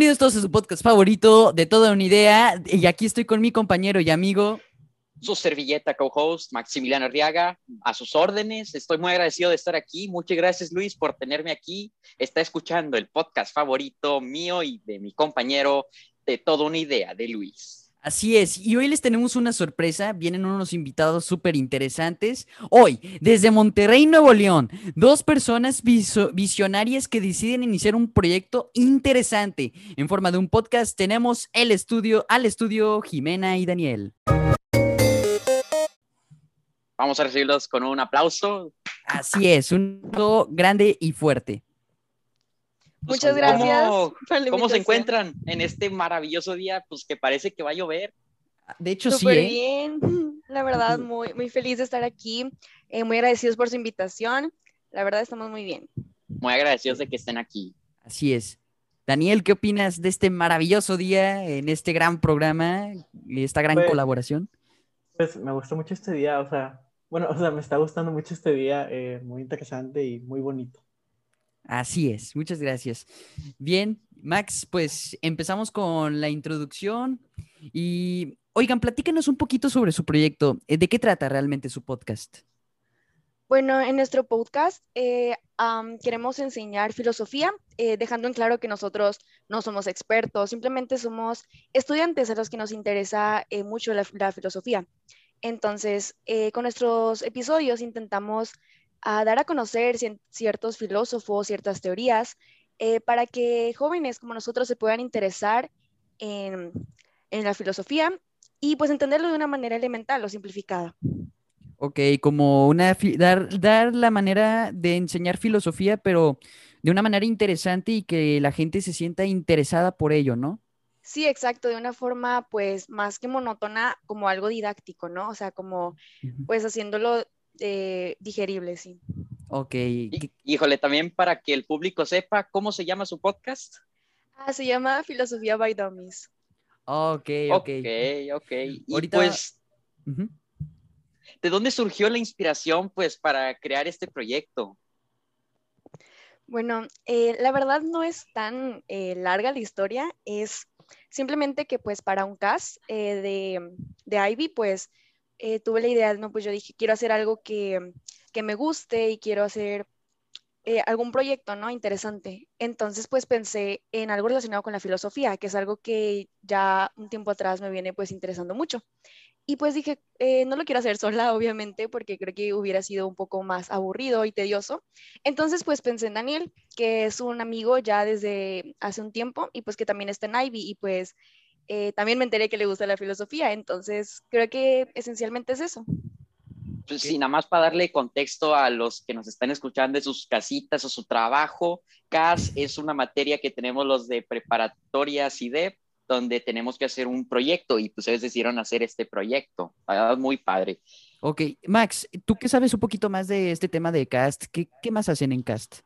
Bienvenidos todos a su podcast favorito de toda una idea. Y aquí estoy con mi compañero y amigo. Su servilleta co-host, Maximiliano Arriaga, a sus órdenes. Estoy muy agradecido de estar aquí. Muchas gracias, Luis, por tenerme aquí. Está escuchando el podcast favorito mío y de mi compañero de toda una idea, de Luis. Así es, y hoy les tenemos una sorpresa, vienen unos invitados súper interesantes. Hoy, desde Monterrey, Nuevo León, dos personas visionarias que deciden iniciar un proyecto interesante. En forma de un podcast tenemos el estudio, al estudio Jimena y Daniel. Vamos a recibirlos con un aplauso. Así es, un grande y fuerte. Pues, Muchas gracias. ¿Cómo, se encuentran en este maravilloso día? Pues que parece que va a llover. De hecho, sí. ¿eh? bien. La verdad, muy, muy feliz de estar aquí. Eh, muy agradecidos por su invitación. La verdad, estamos muy bien. Muy agradecidos de que estén aquí. Así es. Daniel, ¿qué opinas de este maravilloso día en este gran programa y esta gran pues, colaboración? Pues me gustó mucho este día, o sea, bueno, o sea, me está gustando mucho este día, eh, muy interesante y muy bonito. Así es, muchas gracias. Bien, Max, pues empezamos con la introducción y, oigan, platícanos un poquito sobre su proyecto. Eh, ¿De qué trata realmente su podcast? Bueno, en nuestro podcast eh, queremos enseñar filosofía, eh, dejando en claro que nosotros no somos expertos, simplemente somos estudiantes a los que nos interesa mucho la, filosofía. Entonces, con nuestros episodios intentamos a dar a conocer ciertos filósofos, ciertas teorías, eh, para que jóvenes como nosotros se puedan interesar en, la filosofía y pues entenderlo de una manera elemental o simplificada. Ok, como una dar, dar la manera de enseñar filosofía, pero de una manera interesante y que la gente se sienta interesada por ello, ¿no? Sí, exacto, de una forma pues más que monótona, como algo didáctico, ¿no? O sea, como pues haciéndolo eh, digerible, sí. Ok. híjole, también para que el público sepa cómo se llama su podcast. Ah, se llama Filosofía by Dummies. Ok, ok. Ok, ok. Y pues, ¿de dónde surgió la inspiración, pues, para crear este proyecto? Bueno, eh, la verdad no es tan eh, larga la historia, es simplemente que pues para un cast de, de Ivy, pues eh, tuve la idea, no, pues yo dije, quiero hacer algo que, que me guste y quiero hacer eh, algún proyecto, ¿no? Interesante. Entonces, pues pensé en algo relacionado con la filosofía, que es algo que ya un tiempo atrás me viene pues interesando mucho. Y pues dije, eh, no lo quiero hacer sola, obviamente, porque creo que hubiera sido un poco más aburrido y tedioso. Entonces, pues pensé en Daniel, que es un amigo ya desde hace un tiempo y pues que también está en Ivy y pues eh, también me enteré que le gusta la filosofía, entonces creo que esencialmente es eso. Pues sí, nada más para darle contexto a los que nos están escuchando de sus casitas o su trabajo, CAS es una materia que tenemos los de preparatoria CIDEP, donde tenemos que hacer un proyecto y pues ellos decidieron hacer este proyecto. Muy padre. Ok, Max, tú que sabes un poquito más de este tema de CAST, ¿qué, qué más hacen en CAST?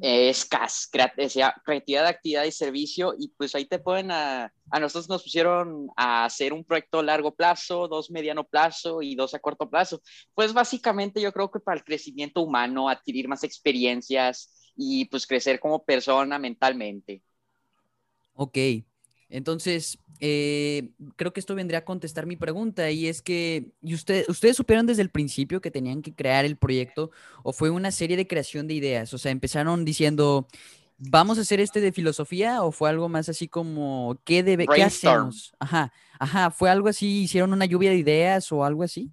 Es CAS, creatividad, actividad y servicio, y pues ahí te pueden, a, a, nosotros nos pusieron a hacer un proyecto a largo plazo, dos mediano plazo y dos a corto plazo. Pues básicamente yo creo que para el crecimiento humano, adquirir más experiencias y pues crecer como persona mentalmente. Ok, entonces, eh, creo que esto vendría a contestar mi pregunta y es que, ¿y usted, ¿ustedes supieron desde el principio que tenían que crear el proyecto o fue una serie de creación de ideas? O sea, empezaron diciendo, ¿vamos a hacer este de filosofía o fue algo más así como, ¿qué, debe, ¿qué hacemos? Ajá, ajá, ¿fue algo así? ¿Hicieron una lluvia de ideas o algo así?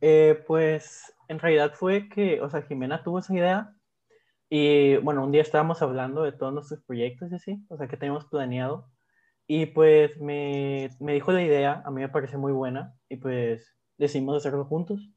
Eh, pues en realidad fue que, o sea, Jimena tuvo esa idea y bueno, un día estábamos hablando de todos nuestros proyectos y así, o sea, que teníamos planeado. Y pues me, me dijo la idea, a mí me parece muy buena y pues decidimos hacerlo juntos.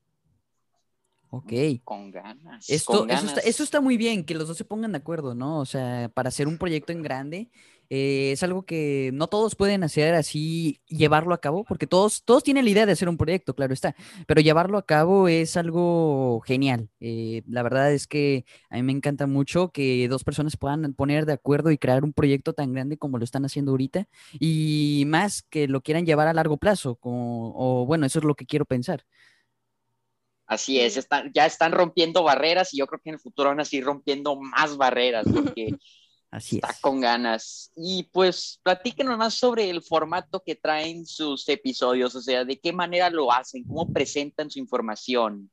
Ok. Con ganas. Esto, Eso, está, eso, está, muy bien, que los dos se pongan de acuerdo, ¿no? O sea, para hacer un proyecto en grande, eh, es algo que no todos pueden hacer así, llevarlo a cabo, porque todos, todos tienen la idea de hacer un proyecto, claro está, pero llevarlo a cabo es algo genial. Eh, la verdad es que a mí me encanta mucho que dos personas puedan poner de acuerdo y crear un proyecto tan grande como lo están haciendo ahorita, y más que lo quieran llevar a largo plazo, o bueno, eso es lo que quiero pensar. Así es, están, ya están rompiendo barreras y yo creo que en el futuro van a seguir rompiendo más barreras, porque Así Está es. con ganas. Y pues platíquenos más sobre el formato que traen sus episodios, o sea, de qué manera lo hacen, cómo presentan su información.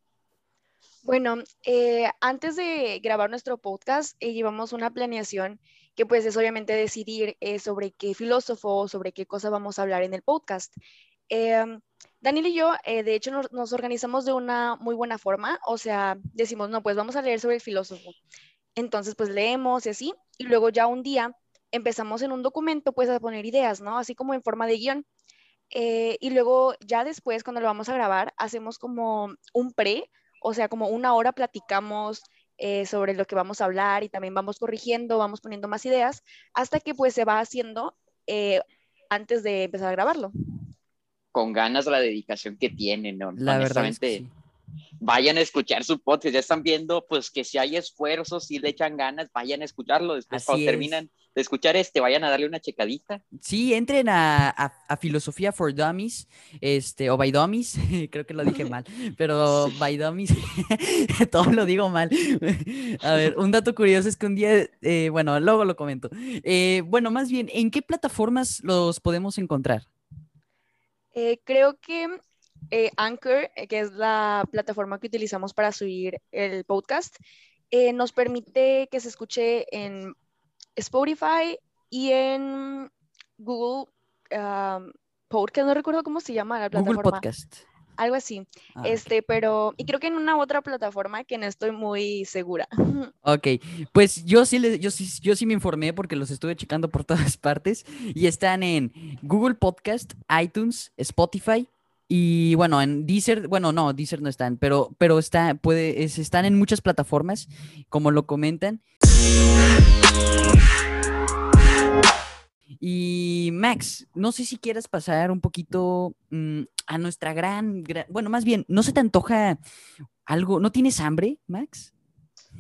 Bueno, eh, antes de grabar nuestro podcast, eh, llevamos una planeación que pues es obviamente decidir eh, sobre qué filósofo, sobre qué cosa vamos a hablar en el podcast. Daniel y yo, eh, de hecho, nos, organizamos de una muy buena forma, o sea, decimos, no, pues vamos a leer sobre el filósofo. Entonces, pues leemos y así, y luego ya un día empezamos en un documento, pues a poner ideas, ¿no? Así como en forma de guion. Eh, y luego ya después, cuando lo vamos a grabar, hacemos como un pre, o sea, como una hora platicamos eh, sobre lo que vamos a hablar y también vamos corrigiendo, vamos poniendo más ideas, hasta que pues se va haciendo antes de empezar a grabarlo. Con ganas la dedicación que tienen, ¿no? La verdad es que Honestamente, sí. vayan a escuchar su podcast, ya están viendo pues que si hay esfuerzos, si le echan ganas, vayan a escucharlo, después Así cuando es. terminan de escuchar este, vayan a darle una checadita. Sí, entren a, a, a Filosofía for Dummies, este, o by Dummies, creo que lo dije mal, pero by Dummies, todo lo digo mal. A ver, un dato curioso es que un día, eh, bueno, luego lo comento. Eh, bueno, más bien, ¿en qué plataformas los podemos encontrar? Eh, creo que eh, Anchor, eh, que es la plataforma que utilizamos para subir el podcast, eh, nos permite que se escuche en Spotify y en Google um, Podcast, no recuerdo cómo se llama la Google plataforma, Podcast. Algo así. Ah. Este, pero, y creo que en una otra plataforma que no estoy muy segura. Ok, pues yo sí, le- yo, sí, yo sí me informé porque los estuve checando por todas partes y están en Google Podcast, iTunes, Spotify y bueno, en Deezer, bueno, no, Deezer no están, pero, pero está, puede, es- están en muchas plataformas, como lo comentan. Y Max, no sé si quieras pasar un poquito mm, a nuestra gran, gran, bueno, más bien, ¿no se te antoja algo? ¿No tienes hambre, Max?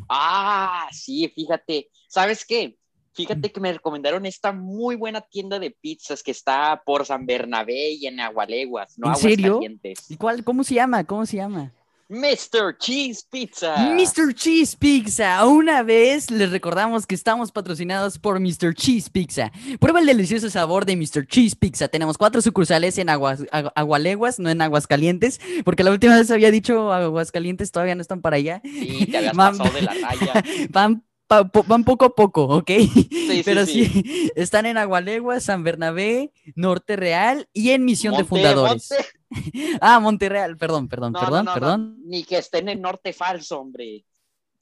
Ah, sí, fíjate, ¿sabes qué? Fíjate que me recomendaron esta muy buena tienda de pizzas que está por San Bernabé y en Agualeguas, no ¿En serio? ¿Y cuál? ¿Cómo se llama? ¿Cómo se llama? Mr. Cheese Pizza. Mr. Cheese Pizza. Una vez les recordamos que estamos patrocinados por Mr. Cheese Pizza. Prueba el delicioso sabor de Mr. Cheese Pizza. Tenemos cuatro sucursales en Aguas, Agu- Agualeguas, no en Aguascalientes, porque la última vez había dicho Aguascalientes todavía no están para allá. Sí, te habías Mam- pasado de la raya. Van, van poco a poco, ¿ok? sí, Pero sí. sí, están en Agualeguas, San Bernabé, Norte Real y en Misión de Fundadores. Monte- Ah, Monterreal, perdón, perdón, No, perdón, no, no, perdón. Ni que estén en Norte Falso, hombre.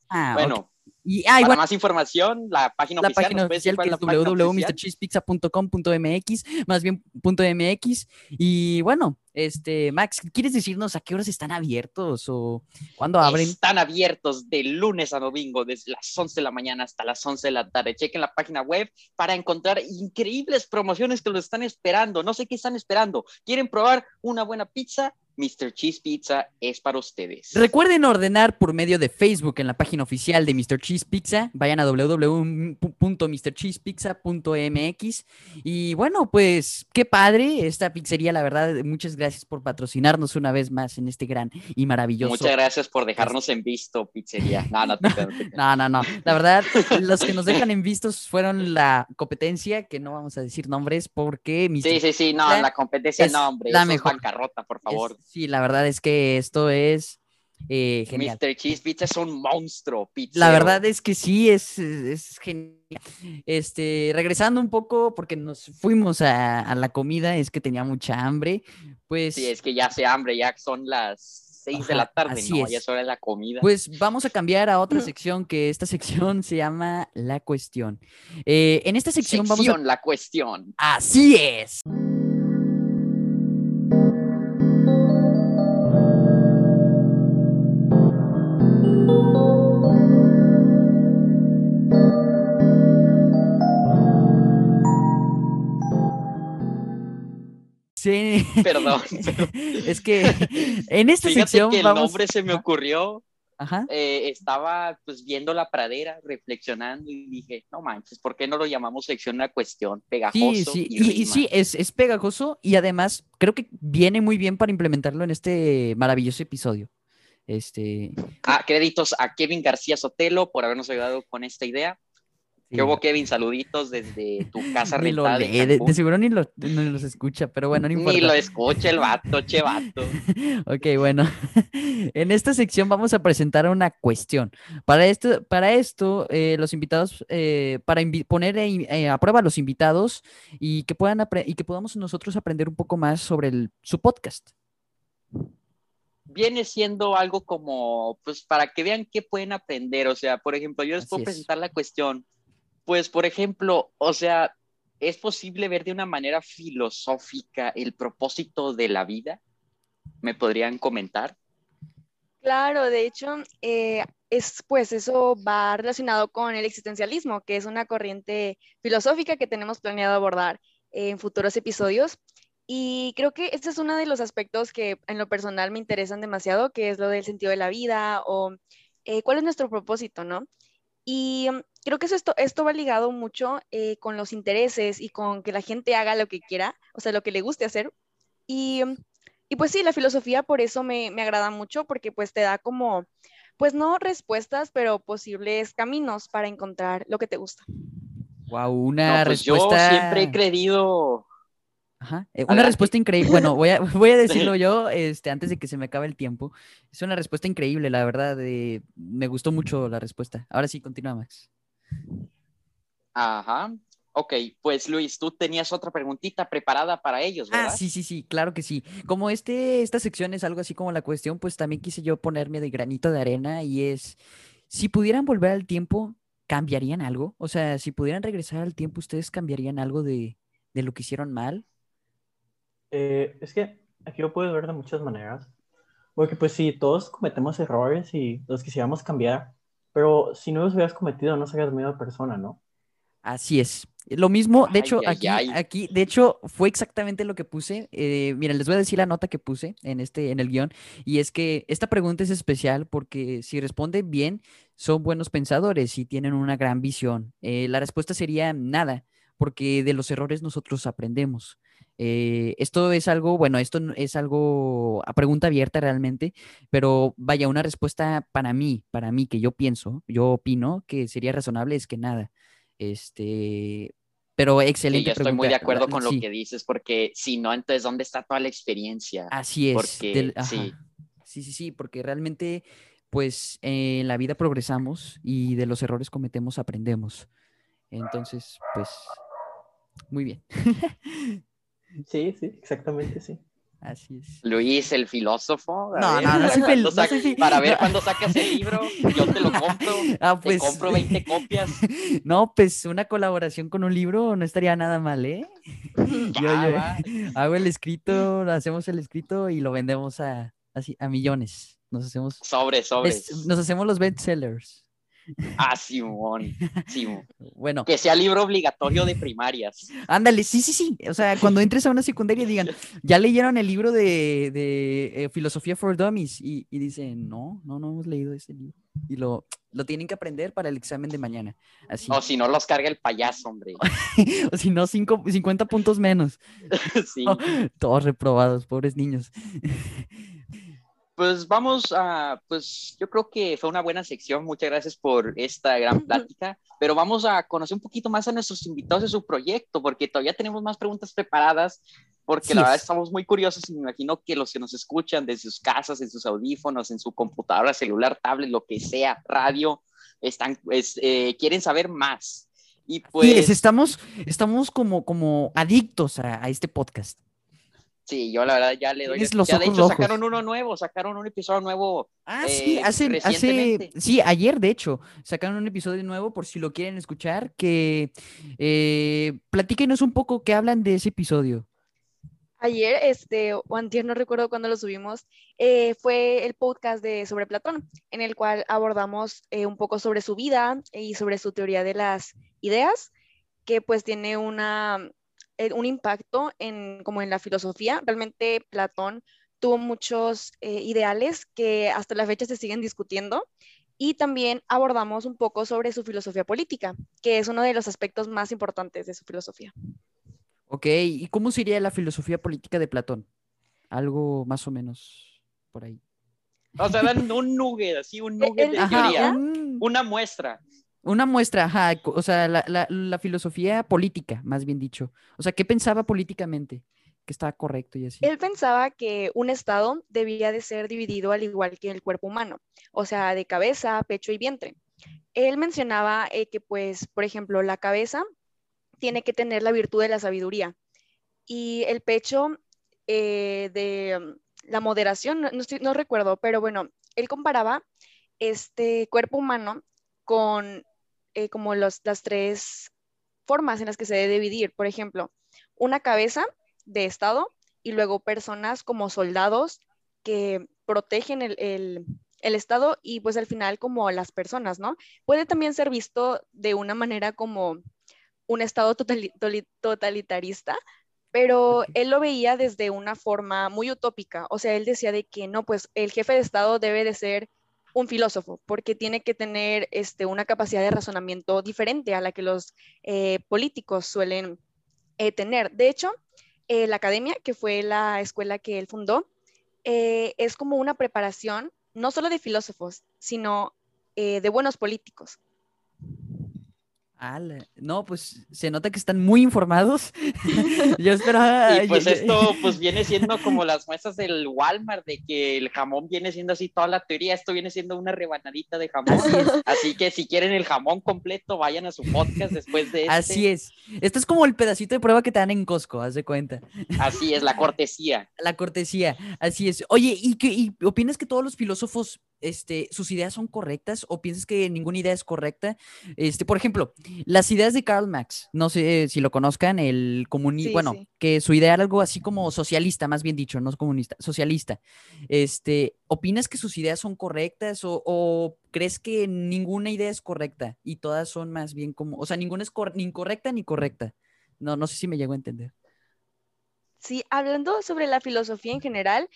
Ah, bueno, Y, ah, para igual, más información, la página la oficial. página ¿nos puedes oficial que es www.mrcheesepizza.com.mx, más bien punto .mx. Y bueno, este, Max, ¿quieres decirnos a qué horas están abiertos o cuándo abren? Están abiertos de lunes a domingo, desde las 11 de la mañana hasta las 11 de la tarde. Chequen la página web para encontrar increíbles promociones que los están esperando. No sé qué están esperando. ¿Quieren probar una buena pizza? Mr. Cheese Pizza es para ustedes. Recuerden ordenar por medio de Facebook en la página oficial de Mr. Cheese Pizza. Vayan a www.mrcheesepizza.mx. Y bueno, pues qué padre esta pizzería, la verdad. Muchas gracias por patrocinarnos una vez más en este gran y maravilloso. Muchas gracias por dejarnos en visto, pizzería. No, no no. No, no, no. La verdad, los que nos dejan en vistos fueron la competencia, que no vamos a decir nombres porque Mr. Sí, sí, sí, no, la competencia es no, hombre. la eso es mejor. bancarrota, por es- favor. Sí, la verdad es que esto es eh, genial. Mr. Cheese Pizza es un monstruo, pizza. La verdad es que sí, es, es genial. Este, regresando un poco, porque nos fuimos a, a la comida, es que tenía mucha hambre. Pues, Sí, es que ya hace hambre, ya son las 6 de la tarde, así ¿no? es. Ya es hora de la comida. pues vamos a cambiar a otra sección, que esta sección se llama La Cuestión. Eh, en esta sección, vamos a... Sección, la cuestión. Así es. Sí, Perdón. es que en esta Fíjate sección que el vamos... nombre se me ocurrió. Ajá. eh, estaba pues viendo la pradera, reflexionando y dije, no manches, ¿por qué no lo llamamos sección la cuestión? Pegajoso. Sí, sí, y, y, y rima. sí, es, es pegajoso y además creo que viene muy bien para implementarlo en este maravilloso episodio. Este, Ah, créditos a Kevin García Sotelo por habernos ayudado con esta idea. ¿Qué hubo, Kevin? Saluditos desde tu casa lo rentada. de lee, de, de Cancún. seguro ni, lo, ni los escucha, pero bueno, no importa. Ni lo escucha el vato, che vato. Ok, bueno. En esta sección vamos a presentar una cuestión. Para esto, para esto eh, los invitados, eh, para invi- poner eh, eh, a prueba a los invitados y que puedan y que podamos nosotros aprender un poco más sobre el- su podcast. Viene siendo algo como, pues, para que vean qué pueden aprender. O sea, por ejemplo, yo les Así puedo es. presentar la cuestión. Pues, por ejemplo, o sea, ¿es posible ver de una manera filosófica el propósito de la vida? ¿Me podrían comentar? Claro, de hecho, eh, es, pues eso va relacionado con el existencialismo, que es una corriente filosófica que tenemos planeado abordar en futuros episodios. Y creo que este es uno de los aspectos que en lo personal me interesan demasiado, que es lo del sentido de la vida o eh, cuál es nuestro propósito, ¿no? Y mm, creo que eso esto, esto va ligado mucho eh, con los intereses y con que la gente haga lo que quiera, o sea, lo que le guste hacer. Y, mm, y pues sí, la filosofía por eso me, me agrada mucho, porque pues te da como, pues no respuestas, pero posibles caminos para encontrar lo que te gusta. Wow, una No, pues respuesta. yo siempre he creído. Ajá, eh, una respuesta increíble. Bueno, voy a, voy a decirlo yo este, antes de que se me acabe el tiempo. Es una respuesta increíble, la verdad. eh, me gustó mucho la respuesta. Ahora sí, continúa, Max. Ajá. Ok, pues Luis, tú tenías otra preguntita preparada para ellos, ¿verdad? Ah, sí, sí, sí, claro que sí. Como este, esta sección es algo así como la cuestión, pues también quise yo ponerme de granito de arena y es, si pudieran volver al tiempo, ¿cambiarían algo? O sea, si pudieran regresar al tiempo, ¿ustedes cambiarían algo de, de lo que hicieron mal? Eh, es que aquí lo puedes ver de muchas maneras. Porque pues sí, todos cometemos errores y los quisiéramos cambiar, pero si no los hubieras cometido, no serías medio persona, ¿no? Así es. Lo mismo, de Ay, hecho, ay, aquí, ay. aquí, de hecho, fue exactamente lo que puse. Eh, miren, les voy a decir la nota que puse en este, en el guion, y es que esta pregunta es especial porque si responden bien, son buenos pensadores y tienen una gran visión. Eh, la respuesta sería nada, porque de los errores nosotros aprendemos. Eh, esto es algo, bueno, esto es algo a pregunta abierta realmente, pero vaya, una respuesta para mí, para mí, que yo pienso, yo opino que sería razonable es que nada. Este, pero Sí, excelente yo estoy muy de acuerdo con lo sí, que dices, porque si no, entonces, ¿dónde está toda la experiencia? Así es. porque del- sí. Sí, sí, sí, porque realmente, pues, eh, en la vida progresamos y de los errores cometemos aprendemos. Entonces, pues, muy bien. Sí, sí, exactamente, sí. Así es. Luis, el filósofo. a No, ver, no, no soy ¿cuándo fil- no sac- soy fi- Para ver cuándo sacas el libro, yo te lo compro. Ah, Te pues, compro 20 copias. no, pues, una colaboración con un libro no estaría nada mal, ¿eh? Yo, Va, yo va. hago el escrito, hacemos el escrito y lo vendemos a, así, a millones. Nos hacemos, Sobre, sobre. nos hacemos los bestsellers. Ah, Simón. Simón. Bueno, Que sea libro obligatorio de primarias. ándale, sí, sí, sí. O sea, cuando entres a una secundaria digan, ya leyeron el libro de, de, eh, Filosofía for Dummies y, y dicen, no, no, no hemos leído ese libro. Y lo, lo tienen que aprender para el examen de mañana. Así. O si no, los carga el payaso, hombre. O si no, cinco- 50 puntos menos. Sí. Todos reprobados, pobres niños. Pues vamos a, pues yo creo que fue una buena sección. Muchas gracias por esta gran plática. Pero vamos a conocer un poquito más a nuestros invitados de su proyecto, porque todavía tenemos más preguntas preparadas. Porque Así la verdad es. estamos muy curiosos y me imagino que los que nos escuchan desde sus casas, en sus audífonos, en su computadora, celular, tablet, lo que sea, radio, están, es, eh, quieren saber más. Y pues, Sí, es, estamos, estamos como, como adictos a, a este podcast. Sí, yo la verdad ya le doy. Los ya de ojos hecho rojos. sacaron uno nuevo, sacaron un episodio nuevo Ah, sí, eh, hace, hace, recientemente. sí, ayer de hecho, sacaron un episodio nuevo por si lo quieren escuchar, que eh, platíquenos un poco qué hablan de ese episodio. Ayer, este, o antier, no recuerdo cuándo lo subimos, eh, fue el podcast de sobre Platón, en el cual abordamos eh, un poco sobre su vida y sobre su teoría de las ideas, que pues tiene una, eh, un impacto en, como en la filosofía. Realmente Platón tuvo muchos eh, ideales que hasta la fecha se siguen discutiendo. Y también abordamos un poco sobre su filosofía política, que es uno de los aspectos más importantes de su filosofía. Ok, ¿y cómo sería la filosofía política de Platón? Algo más o menos por ahí. O sea, dan un nugget, así, un nugget de Ajá, teoría. un- Una muestra. Una muestra, ajá, o sea, la, la- filosofía política, más bien dicho. O sea, ¿qué pensaba políticamente? Que estaba correcto y así. Él pensaba que un estado debía de ser dividido al igual que el cuerpo humano, o sea, de cabeza, pecho y vientre. Él mencionaba eh, que, pues, por ejemplo, la cabeza tiene que tener la virtud de la sabiduría y el pecho eh, de la moderación, no, no recuerdo, pero bueno, él comparaba este cuerpo humano con eh, como los, las tres formas en las que se debe dividir. Por ejemplo, una cabeza de Estado y luego personas como soldados que protegen el, el- el Estado y pues al final como las personas, ¿no? Puede también ser visto de una manera como un Estado totali- totalitarista, pero él lo veía desde una forma muy utópica. O sea, él decía de que no, pues el jefe de Estado debe de ser un filósofo, porque tiene que tener este, una capacidad de razonamiento diferente a la que los eh, políticos suelen eh, tener. De hecho, eh, la academia, que fue la escuela que él fundó, es como una preparación no solo de filósofos, sino de buenos políticos. Ala, No, pues se nota que están muy informados. Yo esperaba. Y pues esto pues viene siendo como las muestras del Walmart, de que el jamón viene siendo así toda la teoría, esto viene siendo una rebanadita de jamón. Así es. Así que si quieren el jamón completo, vayan a su podcast después de este. Así es. Esto es como el pedacito de prueba que te dan en Costco, haz de cuenta. Así es, la cortesía. La cortesía, así es. Oye, ¿y, qué, y opinas que todos los filósofos, este, sus ideas son correctas o piensas que ninguna idea es correcta? Este, por ejemplo, las ideas de Karl Marx, no sé si lo conozcan, el comunista, Sí, bueno, sí. que su idea era algo así como socialista, más bien dicho, no es comunista, socialista. Este, ¿opinas que sus ideas son correctas o, o crees que ninguna idea es correcta y todas son más bien como, o sea, ninguna es ni incorrecta ni correcta? No, no sé si me llego a entender. Sí, hablando sobre la filosofía en general,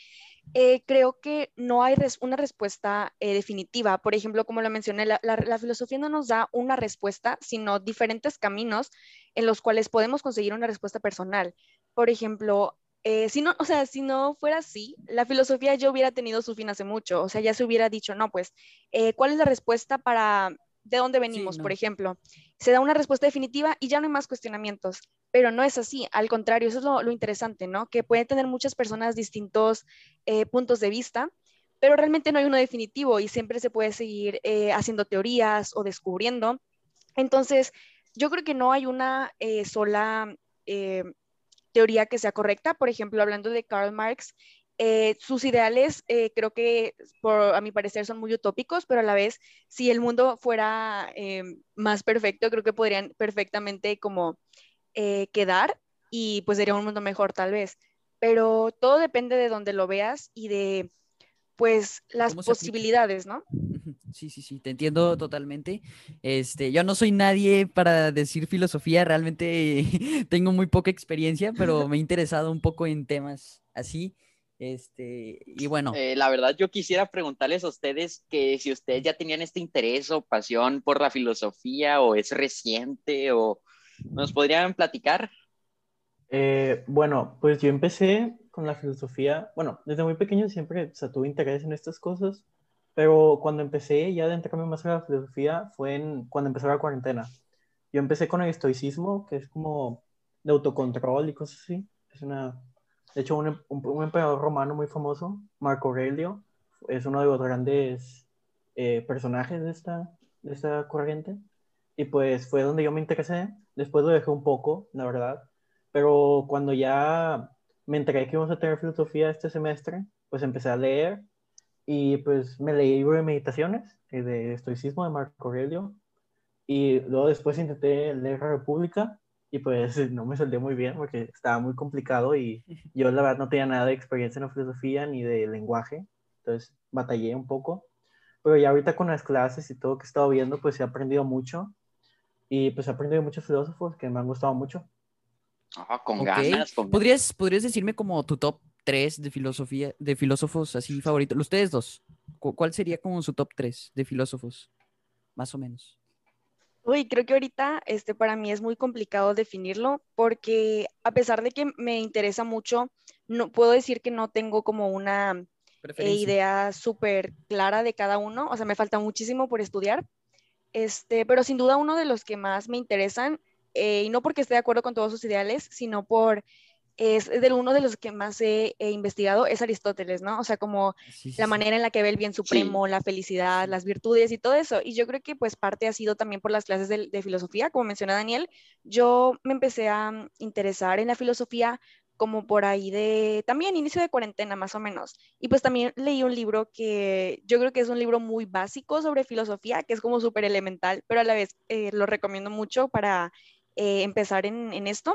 eh, creo que no hay res- una respuesta eh, definitiva. Por ejemplo, como lo mencioné, la, la- la filosofía no nos da una respuesta, sino diferentes caminos en los cuales podemos conseguir una respuesta personal. Por ejemplo, eh, si no, o sea, si no fuera así, la filosofía ya hubiera tenido su fin hace mucho. O sea, ya se hubiera dicho, no, pues, eh, ¿cuál es la respuesta para de dónde venimos, por no. ejemplo? Se da una respuesta definitiva y ya no hay más cuestionamientos pero no es así, al contrario, eso es lo, lo interesante, ¿no? Que pueden tener muchas personas distintos eh, puntos de vista, pero realmente no hay uno definitivo y siempre se puede seguir eh, haciendo teorías o descubriendo. Entonces, yo creo que no hay una eh, sola teoría que sea correcta. Por ejemplo, hablando de Karl Marx, eh, sus ideales eh, creo que, por, a mi parecer, son muy utópicos, pero a la vez, si el mundo fuera eh, más perfecto, creo que podrían perfectamente como quedar y pues sería un mundo mejor tal vez. Pero todo depende de donde lo veas y de pues las posibilidades, ¿no? Sí, sí, sí, te entiendo totalmente. Este, yo no soy nadie para decir filosofía, realmente tengo muy poca experiencia, pero me he interesado un poco en temas así. Este, y bueno, Eh, la verdad, yo quisiera preguntarles a ustedes que si ustedes ya tenían este interés o pasión por la filosofía o es reciente o nos podrían platicar. Eh, bueno, pues yo empecé con la filosofía, bueno, desde muy pequeño siempre o sea, tuve interés en estas cosas, pero cuando empecé ya de entrarme más a la filosofía fue en, cuando empezó la cuarentena. Yo empecé con el estoicismo, que es como de autocontrol y cosas así. Es una, de hecho, un, un, un emperador romano muy famoso, Marco Aurelio, es uno de los grandes eh, personajes de esta, de esta corriente. Y pues fue donde yo me interesé. Después lo dejé un poco, la verdad. Pero cuando ya me enteré que íbamos a tener filosofía este semestre, pues empecé a leer y pues me leí libro de meditaciones de estoicismo de Marco Aurelio y luego después intenté leer República y pues no me salió muy bien porque estaba muy complicado y yo la verdad no tenía nada de experiencia en la filosofía ni de lenguaje, entonces batallé un poco. Pero ya ahorita con las clases y todo que he estado viendo, pues he aprendido mucho y pues he aprendido de muchos filósofos que me han gustado mucho. Ah, con ok. ganas, con ¿Podrías, ¿podrías decirme como tu top 3 de filosofía, de filósofos así favoritos? Ustedes dos, ¿cu- ¿cuál sería como su top 3 de filósofos? Más o menos. Uy, creo que ahorita este, para mí es muy complicado definirlo porque a pesar de que me interesa mucho, no puedo decir que no tengo como una eh, idea súper clara de cada uno, o sea, me falta muchísimo por estudiar, Este, pero sin duda uno de los que más me interesan, eh, y no porque esté de acuerdo con todos sus ideales, sino por es de uno de los que más he, investigado es Aristóteles, ¿no? O sea, como la manera en la que ve el bien supremo, la felicidad, las virtudes y todo eso. Y yo creo que pues parte ha sido también por las clases de, de, filosofía, como menciona Daniel. Yo me empecé a mm, interesar en la filosofía como por ahí de, también inicio de cuarentena más o menos. Y pues también leí un libro que yo creo que es un libro muy básico sobre filosofía, que es como súper elemental, pero a la vez eh, lo recomiendo mucho para eh, empezar en, en esto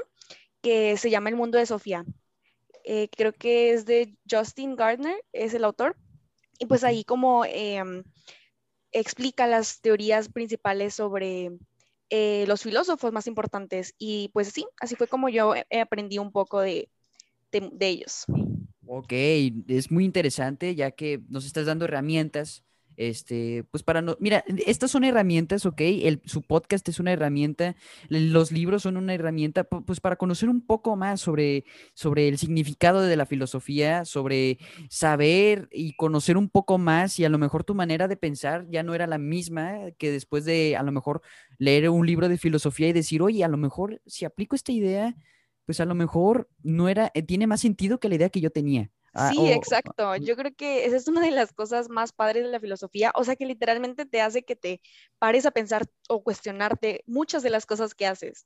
que se llama El mundo de Sofía. Eh, creo que es de Justin Gardner, es el autor. Y pues ahí como em, explica las teorías principales sobre eh, los filósofos más importantes. Y pues sí, así fue como yo aprendí un poco de, de, de ellos. Ok, es muy interesante ya que nos estás dando herramientas este, pues para no, mira, estas son herramientas, ¿ok? El, su podcast es una herramienta, los libros son una herramienta, pues para conocer un poco más sobre, sobre el significado de la filosofía, sobre saber y conocer un poco más y a lo mejor tu manera de pensar ya no era la misma que después de a lo mejor leer un libro de filosofía y decir, oye, a lo mejor si aplico esta idea, pues a lo mejor no era, eh, tiene más sentido que la idea que yo tenía. Ah, sí, exacto. Yo creo que esa es una de las cosas más padres de la filosofía, o sea que literalmente te hace que te pares a pensar o cuestionarte muchas de las cosas que haces.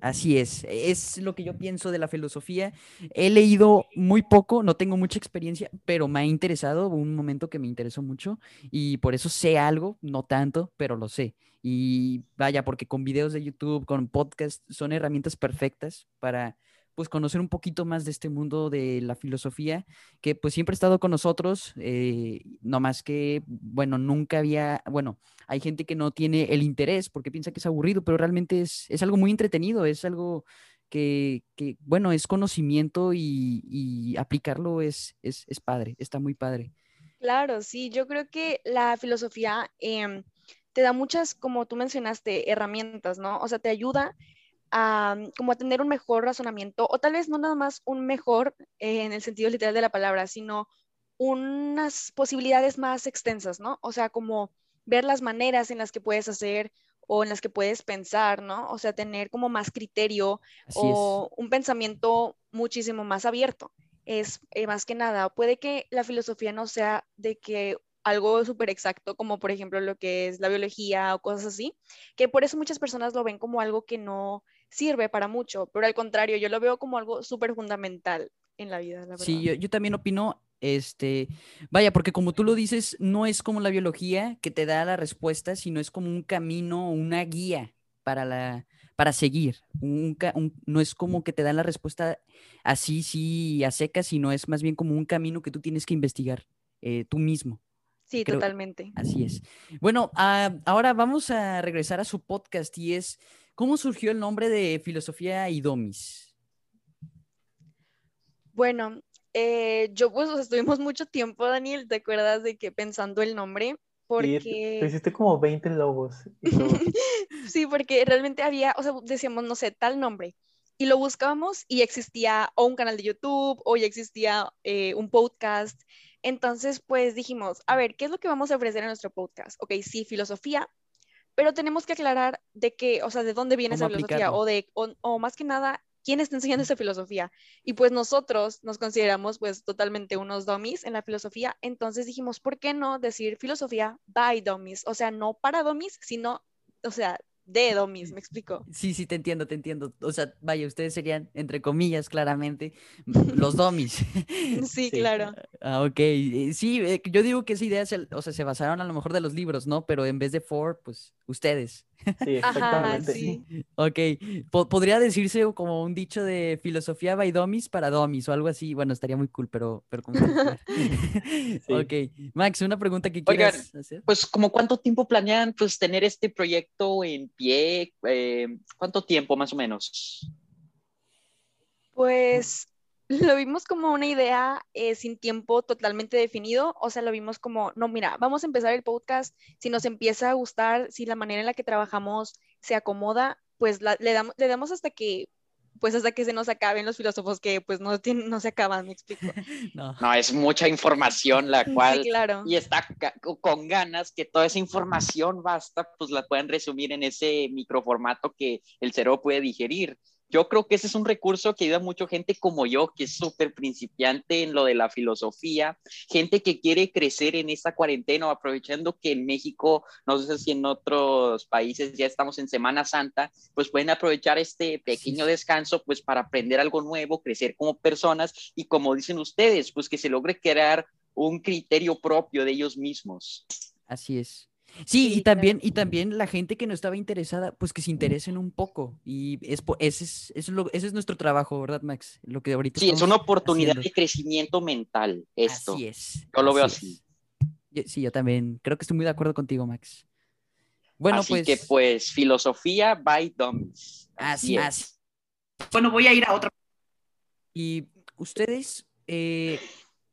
Así es, es lo que yo pienso de la filosofía. He leído muy poco, no tengo mucha experiencia, pero me ha interesado, hubo un momento que me interesó mucho y por eso sé algo, no tanto, pero lo sé. Y vaya, porque con videos de YouTube, con podcast, son herramientas perfectas para pues conocer un poquito más de este mundo de la filosofía, que pues siempre ha estado con nosotros, eh, no más que, bueno, nunca había, bueno, hay gente que no tiene el interés porque piensa que es aburrido, pero realmente es, es algo muy entretenido, es algo que, que bueno, es conocimiento y, aplicarlo es, es, es, padre, está muy padre. Claro, sí, yo creo que la filosofía eh, te da muchas, como tú mencionaste, herramientas, ¿no? O sea, te ayuda a, como a tener un mejor razonamiento, o tal vez no nada más un mejor eh, en el sentido literal de la palabra, sino unas posibilidades más extensas, ¿no? O sea, como ver las maneras en las que puedes hacer o en las que puedes pensar, ¿no? O sea, tener como más criterio o un pensamiento muchísimo más abierto. Es eh, más que nada, puede que la filosofía no sea de que algo súper exacto, como por ejemplo lo que es la biología o cosas así, que por eso muchas personas lo ven como algo que no sirve para mucho, pero al contrario, yo lo veo como algo súper fundamental en la vida. La sí, yo, yo, también opino, este, vaya, porque como tú lo dices, no es como la biología que te da la respuesta, sino es como un camino, una guía para la para seguir. Un, no es como que te dan la respuesta así, sí, a seca, sino es más bien como un camino que tú tienes que investigar eh, tú mismo. Sí, totalmente. Así es. Bueno, ah, ahora vamos a regresar a su podcast y es ¿Cómo surgió el nombre de Filosofía y Domis? Bueno, eh, yo pues estuvimos mucho tiempo, Daniel, ¿te acuerdas de que pensando el nombre? Porque... Sí, hiciste como 20 logos. sí, porque realmente había, o sea, decíamos, no sé, tal nombre. Y lo buscábamos y existía o un canal de YouTube o ya existía eh, un podcast. Entonces, pues dijimos, a ver, ¿qué es lo que vamos a ofrecer en nuestro podcast? Ok, sí, filosofía, pero tenemos que aclarar de qué, o sea, de dónde viene esa filosofía o de, o, más que nada, quién está enseñando esa filosofía. Y pues nosotros nos consideramos pues totalmente unos dummies en la filosofía, entonces dijimos, ¿por qué no decir filosofía by dummies? O sea, no para dummies, sino, o sea, de domis, ¿me explico? Sí, sí, te entiendo, te entiendo. O sea, vaya, ustedes serían, entre comillas, claramente, los domis. Sí, claro. Ah, ok. Eh, sí, eh, yo digo que esa idea, se, o sea, se basaron a lo mejor de los libros, ¿no? Pero en vez de for, pues, ustedes. Sí, exactamente. sí. Ok, podría decirse como un dicho de filosofía by domis para domis o algo así. Bueno, estaría muy cool, pero, pero como... Ok, Max, una pregunta que quieras hacer. Pues, como cuánto tiempo planean pues tener este proyecto en pie? Eh, ¿Cuánto tiempo más o menos? Pues lo vimos como una idea eh, sin tiempo totalmente definido, o sea, lo vimos como, no, mira, vamos a empezar el podcast, si nos empieza a gustar, si la manera en la que trabajamos se acomoda, pues le, damos, le damos hasta que pues hasta que se nos acaben los filósofos que pues no, tienen, no se acaban, me explico. No. no es mucha información la cual... Sí, claro. Y está con ganas que toda esa información basta, pues la pueden resumir en ese microformato que el cerebro puede digerir yo creo que ese es un recurso que ayuda a mucha gente como yo, que es súper principiante en lo de la filosofía, gente que quiere crecer en esta cuarentena, aprovechando que en México, no sé si en otros países ya estamos en Semana Santa, pues pueden aprovechar este pequeño descanso pues para aprender algo nuevo, crecer como personas y como dicen ustedes, pues que se logre crear un criterio propio de ellos mismos. Así es. Sí, y también, y también la gente que no estaba interesada, pues que se interesen un poco. Y es, ese, es, es lo, ese es nuestro trabajo, ¿verdad, Max? Lo que ahorita sí, es una oportunidad de crecimiento mental, esto. Así es. Yo lo veo así. Sí, yo también creo que estoy muy de acuerdo contigo, Max. Bueno, así pues. que, pues, filosofía by dummies. Así, es. Bueno, voy a ir a otra. Y ustedes, eh,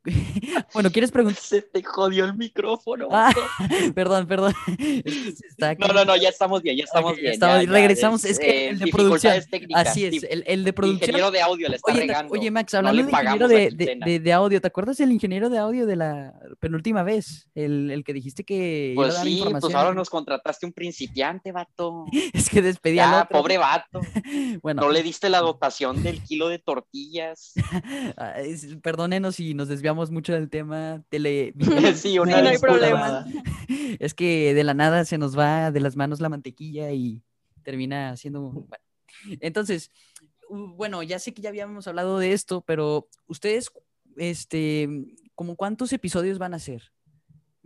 bueno, ¿quieres preguntar? Se te jodió el micrófono. Ah, perdón, perdón. no, no, no, ya estamos bien, ya estamos bien. Estamos, regresamos, es, que el de producción. Así es, el, el, de producción. El ingeniero de audio le está oye, regando. Oye, Max, hablando no de ingeniero de, de, de, de, audio, ¿te acuerdas del ingeniero de audio de la penúltima vez? El, el que dijiste que pues iba a dar sí, información. Pues ahora nos contrataste un principiente, vato. es que despedí al otro. pobre vato. bueno. No le diste la dotación del kilo de tortillas. Perdónenos si nos desviamos mucho del tema tele. sí, una sí, no hay problema. Es que de la nada se nos va de las manos la mantequilla y termina siendo. Bueno. Entonces, bueno, ya sé que ya habíamos hablado de esto, pero ustedes, este, ¿como cuántos episodios van a hacer?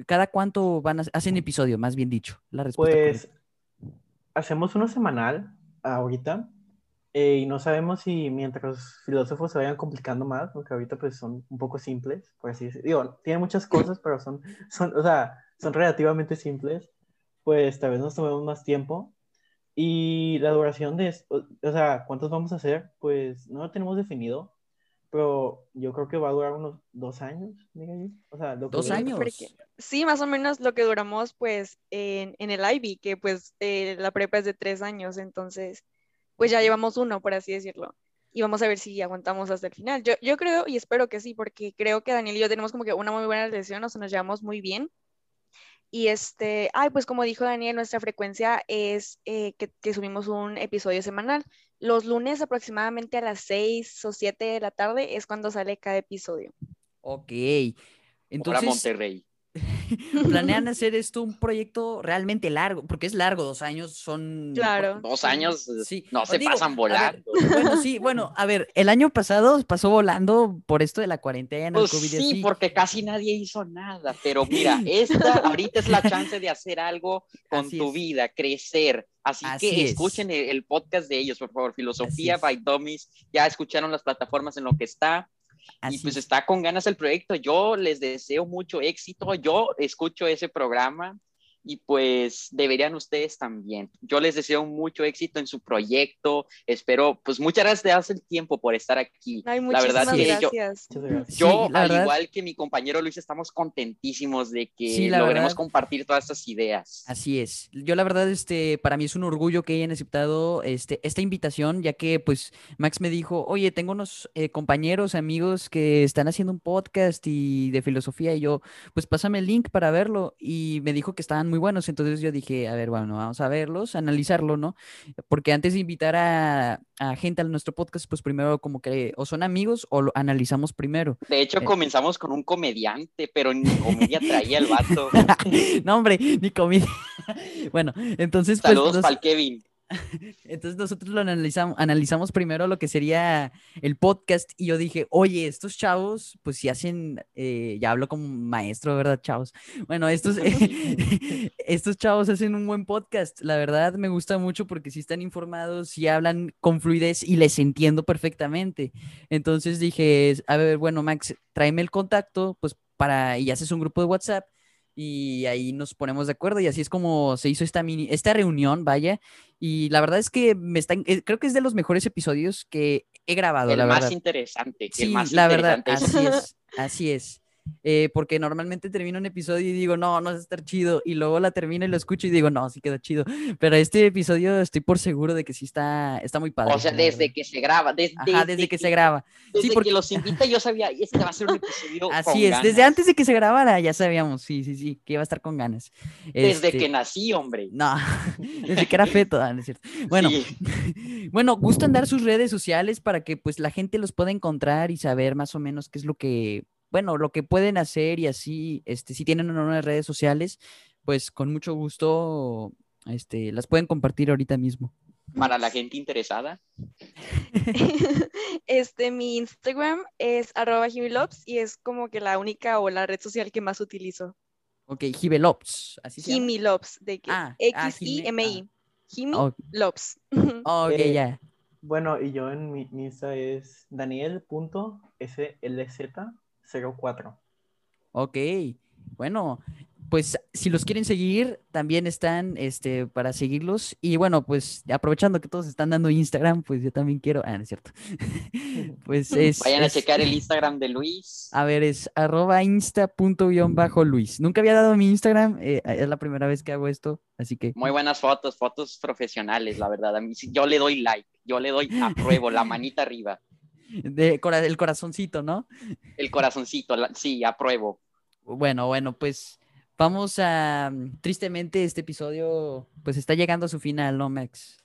¿Cada cuánto van a hacen episodio, más bien dicho? La respuesta pues hacemos uno semanal ahorita eh, y no sabemos si mientras los filósofos se vayan complicando más, porque ahorita pues son un poco simples, por así decirlo. Digo, tienen muchas cosas, pero son, son, o sea, son relativamente simples. Pues tal vez nos tomemos más tiempo. Y la duración de, o sea, ¿cuántos vamos a hacer? Pues no lo tenemos definido, pero yo creo que va a durar unos dos años, diga yo. O sea, lo que ¿Dos años? Sí, más o menos lo que duramos pues en, en el IB, que pues eh, la prepa es de tres años, entonces pues ya llevamos uno, por así decirlo. Y vamos a ver si aguantamos hasta el final. Yo, yo creo y espero que sí, porque creo que Daniel y yo tenemos como que una muy buena relación, o sea, nos llevamos muy bien. Y este, ay, pues como dijo Daniel, nuestra frecuencia es eh, que, que, subimos un episodio semanal. Los lunes aproximadamente a las 6 o 7 de la tarde es cuando sale cada episodio. Ok. Entonces, Para Monterrey. planean hacer esto un proyecto realmente largo, porque es largo, dos años son... Claro. Dos años sí. no se digo, pasan volando. Ver, bueno, sí, bueno, a ver, el año pasado pasó volando por esto de la cuarentena, pues COVID Sí, así. porque casi nadie hizo nada, pero mira, esta ahorita es la chance de hacer algo con así tu es. vida, crecer. Así, así que es. escuchen el, el, podcast de ellos, por favor, Filosofía by Dummies. Ya escucharon las plataformas en lo que está. Así y pues es. está con ganas el proyecto. Yo les deseo mucho éxito. Yo escucho ese programa y pues deberían ustedes también. Yo les deseo mucho éxito en su proyecto. Espero, pues muchas gracias el tiempo por estar aquí. Ay, la verdad que gracias. yo, yo sí, al verdad. igual que mi compañero Luis, estamos contentísimos de que sí, logremos verdad. compartir todas estas ideas. Así es. Yo la verdad, este, para mí es un orgullo que hayan aceptado este, esta invitación, ya que pues Max me dijo, oye, tengo unos eh, compañeros, amigos que están haciendo un podcast y de filosofía y yo, pues pásame el link para verlo y me dijo que estaban muy buenos. Entonces yo dije, a ver, bueno, vamos a verlos, analizarlo, ¿no? Porque antes de invitar a, a gente a nuestro podcast, pues primero como que o son amigos o lo analizamos primero. De hecho, eh, comenzamos con un comediante, pero ni comedia traía el vato. no, hombre, ni comedia. bueno, entonces... Saludos pues, para el Kevin. Entonces nosotros lo analizamos, analizamos primero lo que sería el podcast y yo dije, oye, estos chavos, pues si hacen, eh, ya hablo como maestro, ¿verdad, chavos? Bueno, estos, eh, estos chavos hacen un buen podcast, la verdad me gusta mucho porque si están informados, si hablan con fluidez y les entiendo perfectamente. Entonces dije, a ver, bueno, Max, tráeme el contacto, pues para, y haces un grupo de WhatsApp y ahí nos ponemos de acuerdo y así es como se hizo esta mini, esta reunión, vaya, y la verdad es que me está, creo que es de los mejores episodios que he grabado, el la más verdad. interesante, sí, el más la interesante. verdad, así es, así es. Eh, porque normalmente termino un episodio y digo, no, no va a estar chido, y luego la termino y lo escucho y digo, no, sí quedó chido, pero este episodio estoy por seguro de que sí está, está muy padre. O sea, desde que se graba, desde, Ajá, desde que se graba. Desde Sí, porque- que los invita yo sabía, este va a ser un episodio Así con es, ganas. desde antes de que se grabara ya sabíamos, sí, sí, sí, que iba a estar con ganas. Desde Este, que nací, hombre. No, desde que era feto, ah, no es cierto. Bueno, Sí. bueno, gustan dar sus redes sociales para que pues la gente los pueda encontrar y saber más o menos qué es lo que, bueno, lo que pueden hacer y así, este, si tienen unas redes sociales, pues con mucho gusto, este, las pueden compartir ahorita mismo. Para la gente interesada. Este, mi Instagram es arroba jimilops y es como que la única o la red social que más utilizo. Ok, llama. Jimilops, de que Ah, ah, X-I-M-I. Jimi Oh, ok, Eh, ya. Bueno, y yo en mi, mi Insta es daniel.slz04. Ok, bueno, pues si los quieren seguir, también están este, para seguirlos. Y bueno, pues aprovechando que todos están dando Instagram, pues yo también quiero. Ah, no es cierto. pues es. Vayan a es- checar el Instagram de Luis. A ver, es arroba insta punto guion bajo Luis. Nunca había dado mi Instagram, eh, es la primera vez que hago esto, así que Muy buenas fotos, fotos profesionales, la verdad. A mí sí- yo le doy like, yo le doy apruebo, la manita arriba, de cora- el corazoncito, ¿no? el corazoncito, la- sí, apruebo. Bueno, bueno, pues vamos a. Tristemente, este episodio pues está llegando a su final, ¿no, Max?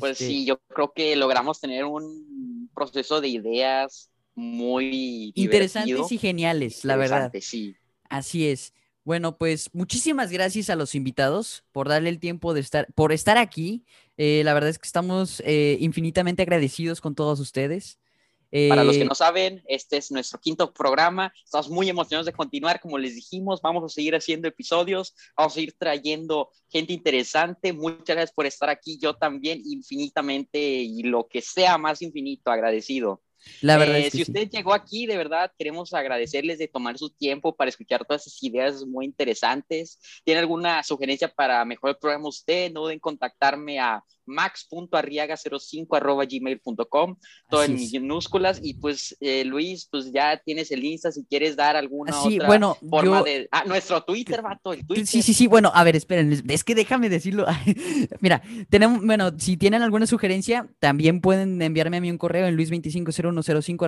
Pues Este, sí, yo creo que logramos tener un proceso de ideas muy Interesantes divertido, y geniales, la verdad. Sí. Así es. Bueno, pues muchísimas gracias a los invitados por darle el tiempo de estar, por estar aquí. Eh, la verdad es que estamos eh, infinitamente agradecidos con todos ustedes. Para los que Eh, no saben, este es nuestro quinto programa. Estamos muy emocionados de continuar. Como les dijimos, vamos a seguir haciendo episodios, vamos a seguir trayendo gente interesante. Muchas gracias por estar aquí. Yo también infinitamente y lo que sea más infinito agradecido. la verdad Eh, es que si sí. usted llegó aquí, de verdad, queremos agradecerles de tomar su tiempo para escuchar todas esas ideas muy interesantes. ¿Tiene alguna sugerencia para mejorar el programa usted? No duden en contactarme a max.arriaga05 todo Así en es. minúsculas. Y pues, eh, Luis, pues ya tienes el Insta si quieres dar alguna otra bueno, forma yo- de... Ah, nuestro Twitter, vato, el Twitter. Sí, sí, sí, bueno, a ver, esperen, es- que déjame decirlo. Mira, tenemos, bueno, si tienen alguna sugerencia, también pueden enviarme a mí un correo en luis250105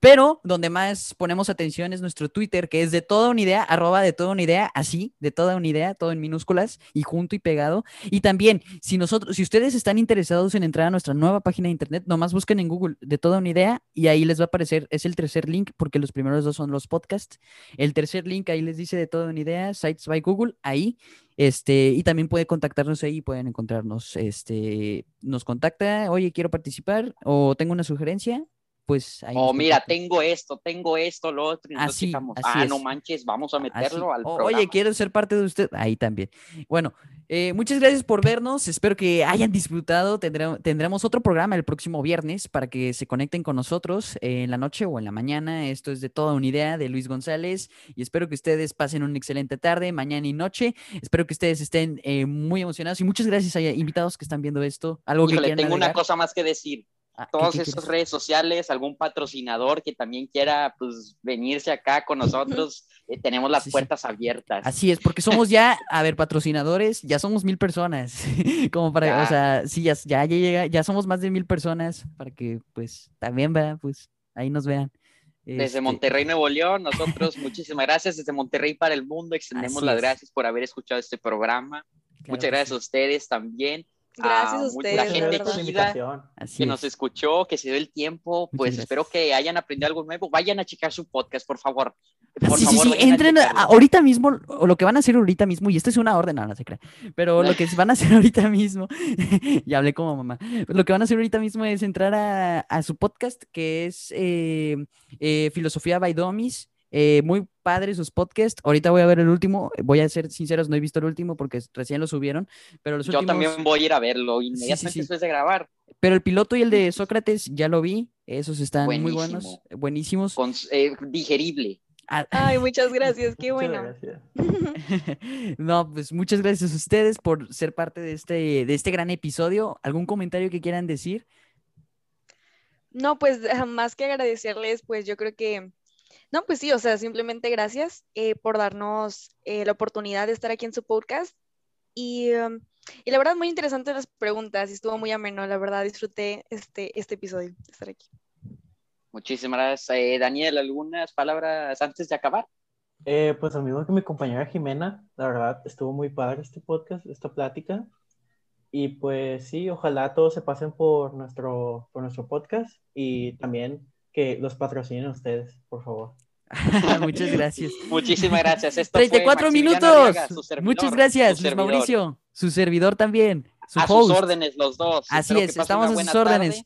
pero donde más ponemos atención es nuestro Twitter, que es de toda una idea, arroba de toda una idea, así, de toda una idea, todo en minúsculas y junto y pegado. Y también, si si ustedes están interesados en entrar a nuestra nueva página de internet, nomás busquen en Google de toda una idea y ahí les va a aparecer, es el tercer link, porque los primeros dos son los podcasts. El tercer link ahí les dice de toda una idea, Sites by Google, ahí. Este, y también puede contactarnos ahí, pueden encontrarnos. Este, nos contacta, oye, quiero participar o tengo una sugerencia, pues ahí. O nos mira, tengo esto, tengo esto, lo otro. Y Así, checamos, así ah, no es. manches, vamos a Así. meterlo al programa. Oye, quiero ser parte de usted. Ahí también. Bueno, eh, muchas gracias por vernos. Espero que hayan disfrutado. Tendremos otro programa el próximo viernes para que se conecten con nosotros eh, en la noche o en la mañana. Esto es de toda una idea de Luis González y espero que ustedes pasen una excelente tarde, mañana y noche. Espero que ustedes estén eh, muy emocionados y muchas gracias a invitados que están viendo esto. Algo que Híjole, quieran tengo una cosa más que decir. Ah, ¿qué- todas esas quieres? redes sociales, algún patrocinador que también quiera pues venirse acá con nosotros, eh, tenemos las Sí, sí. puertas abiertas. Así es, porque somos ya, a ver, patrocinadores, ya somos mil personas, como para, o Ya. sea, sí, ya, ya, ya llega, ya somos más de mil personas, para que, pues, también, ¿verdad? Pues, ahí nos vean. Desde Este, Monterrey, Nuevo León, nosotros muchísimas gracias. Desde Monterrey para el mundo, extendemos Así las es. gracias por haber escuchado este programa. claro Muchas gracias sí, a ustedes también. Gracias Ah, a mu- ustedes, la gente por invitación. así que nos es. escuchó, que se dio el tiempo, pues espero que hayan aprendido algo nuevo. Vayan a checar su podcast, por favor. Por sí, sí, favor, sí, entren a- ahorita mismo, o lo que van a hacer ahorita mismo, y esto es una orden, no, no se crea, pero lo que van a hacer ahorita mismo, ya hablé como mamá, lo que van a hacer ahorita mismo es entrar a, a su podcast, que es eh, eh, Filosofía by Domis, eh, muy padre sus podcasts, ahorita voy a ver el último, voy a ser sinceros, no he visto el último porque recién lo subieron, pero los Yo últimos, también voy a ir a verlo inmediatamente sí. después de grabar. pero el piloto y el de Sócrates ya lo vi, esos están muy buenos, Buenísimo. buenísimos. Con, eh, digerible. Ah, Ay, muchas gracias, qué Muchas bueno. gracias. No, pues muchas gracias a ustedes por ser parte de este, de este gran episodio. ¿Algún comentario que quieran decir? No, pues ah, más que agradecerles, pues yo creo que No, pues sí, o sea, simplemente gracias eh, por darnos eh, la oportunidad de estar aquí en su podcast. Y, um, y, la verdad, muy interesantes las preguntas y estuvo muy ameno, la verdad, disfruté este, este episodio, de estar aquí. Muchísimas gracias. Eh, Daniel, ¿algunas palabras antes de acabar? Eh, pues amigo que mi compañera Jimena, la verdad, estuvo muy padre este podcast, esta plática. Y pues sí, ojalá todos se pasen por nuestro, por nuestro podcast y también que los patrocinen ustedes, por favor. Muchas gracias. Muchísimas gracias. Esto 34 minutos. Muchas gracias, Luis Mauricio. Su servidor también. Su a sus órdenes, los dos. Así es, estamos a sus órdenes.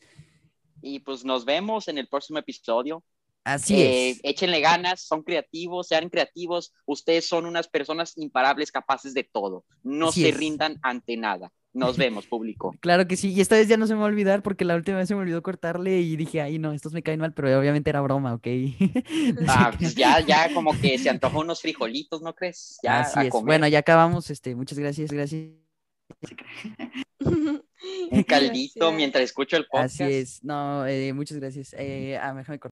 Y pues nos vemos en el próximo episodio. Así eh, es. Échenle ganas, son creativos, sean creativos. Ustedes son unas personas imparables, capaces de todo. No se rindan ante nada. Nos vemos, público. Claro que sí, y esta vez ya no se me va a olvidar porque la última vez se me olvidó cortarle y dije, ay, no, estos me caen mal, pero obviamente era broma, ¿ok? Ah, pues ya, ya como que se antojó unos frijolitos, ¿no crees? Ya Así es. Bueno, ya acabamos, este, muchas gracias, gracias. Un caldito mientras escucho el podcast. Así es, no, eh, muchas gracias. Eh, ah, déjame cortar.